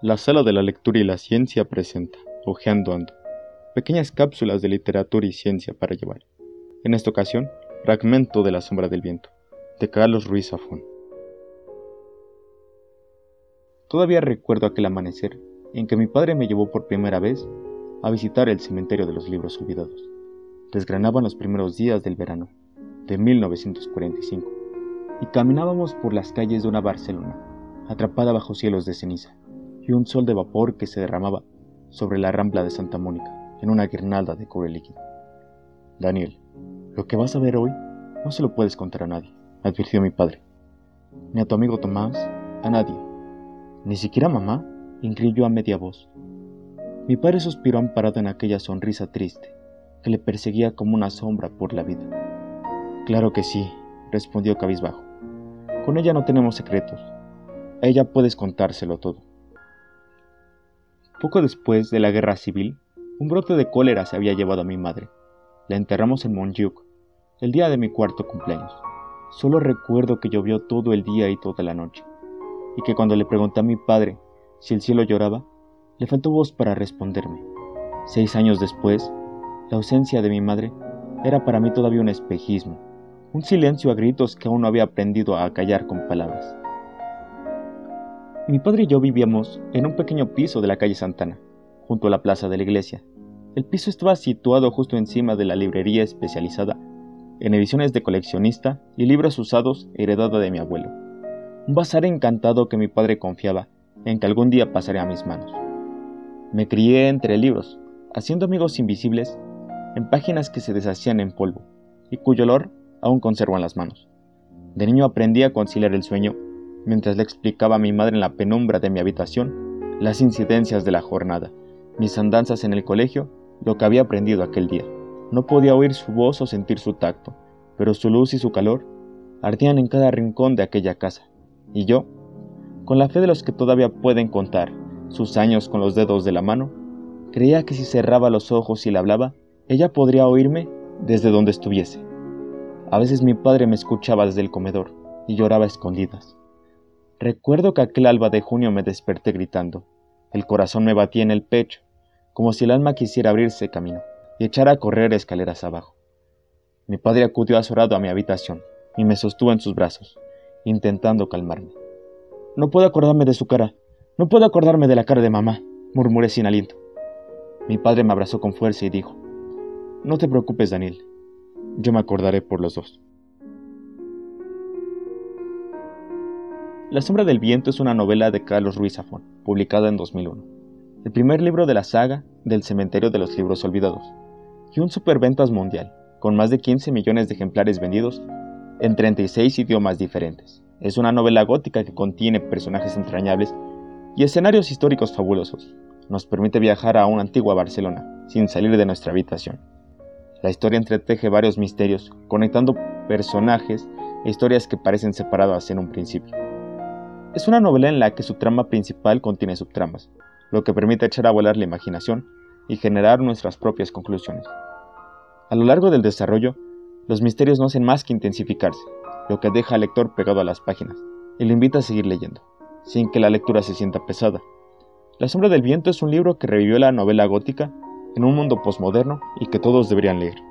La sala de la lectura y la ciencia presenta, Ojeando Ando, pequeñas cápsulas de literatura y ciencia para llevar. En esta ocasión, fragmento de La sombra del viento, de Carlos Ruiz Zafón. Todavía recuerdo aquel amanecer en que mi padre me llevó por primera vez a visitar el cementerio de los libros olvidados. Desgranaban los primeros días del verano de 1945 y caminábamos por las calles de una Barcelona, atrapada bajo cielos de ceniza y un sol de vapor que se derramaba sobre la rambla de Santa Mónica en una guirnalda de cobre líquido. Daniel, lo que vas a ver hoy no se lo puedes contar a nadie, advirtió mi padre. Ni a tu amigo Tomás, a nadie. Ni siquiera mamá, incluyó a media voz. Mi padre suspiró amparado en aquella sonrisa triste que le perseguía como una sombra por la vida. Claro que sí, respondió cabizbajo. Con ella no tenemos secretos. A ella puedes contárselo todo. Poco después de la guerra civil, un brote de cólera se había llevado a mi madre. La enterramos en Montjuic, el día de mi cuarto cumpleaños. Solo recuerdo que llovió todo el día y toda la noche, y que cuando le pregunté a mi padre si el cielo lloraba, le faltó voz para responderme. Seis años después, la ausencia de mi madre era para mí todavía un espejismo, un silencio a gritos que aún no había aprendido a callar con palabras. Mi padre y yo vivíamos en un pequeño piso de la calle Santana, junto a la plaza de la iglesia. El piso estaba situado justo encima de la librería especializada en ediciones de coleccionista y libros usados heredada de mi abuelo. Un bazar encantado que mi padre confiaba en que algún día pasaría a mis manos. Me crié entre libros, haciendo amigos invisibles en páginas que se deshacían en polvo y cuyo olor aún conservo en las manos. De niño aprendí a conciliar el sueño mientras le explicaba a mi madre en la penumbra de mi habitación las incidencias de la jornada, mis andanzas en el colegio, lo que había aprendido aquel día. No podía oír su voz o sentir su tacto, pero su luz y su calor ardían en cada rincón de aquella casa. Y yo, con la fe de los que todavía pueden contar sus años con los dedos de la mano, creía que si cerraba los ojos y le hablaba, ella podría oírme desde donde estuviese. A veces mi padre me escuchaba desde el comedor y lloraba a escondidas. Recuerdo que aquel alba de junio me desperté gritando. El corazón me batía en el pecho, como si el alma quisiera abrirse camino y echar a correr escaleras abajo. Mi padre acudió azorado a mi habitación y me sostuvo en sus brazos, intentando calmarme. No puedo acordarme de su cara, no puedo acordarme de la cara de mamá, murmuré sin aliento. Mi padre me abrazó con fuerza y dijo, No te preocupes, Daniel, yo me acordaré por los dos. La sombra del viento es una novela de Carlos Ruiz Zafón, publicada en 2001. El primer libro de la saga del cementerio de los libros olvidados. Y un superventas mundial, con más de 15 millones de ejemplares vendidos en 36 idiomas diferentes. Es una novela gótica que contiene personajes entrañables y escenarios históricos fabulosos. Nos permite viajar a una antigua Barcelona, sin salir de nuestra habitación. La historia entreteje varios misterios, conectando personajes e historias que parecen separadas en un principio. Es una novela en la que su trama principal contiene subtramas, lo que permite echar a volar la imaginación y generar nuestras propias conclusiones. A lo largo del desarrollo, los misterios no hacen más que intensificarse, lo que deja al lector pegado a las páginas y le invita a seguir leyendo, sin que la lectura se sienta pesada. La sombra del viento es un libro que revivió la novela gótica en un mundo posmoderno y que todos deberían leer.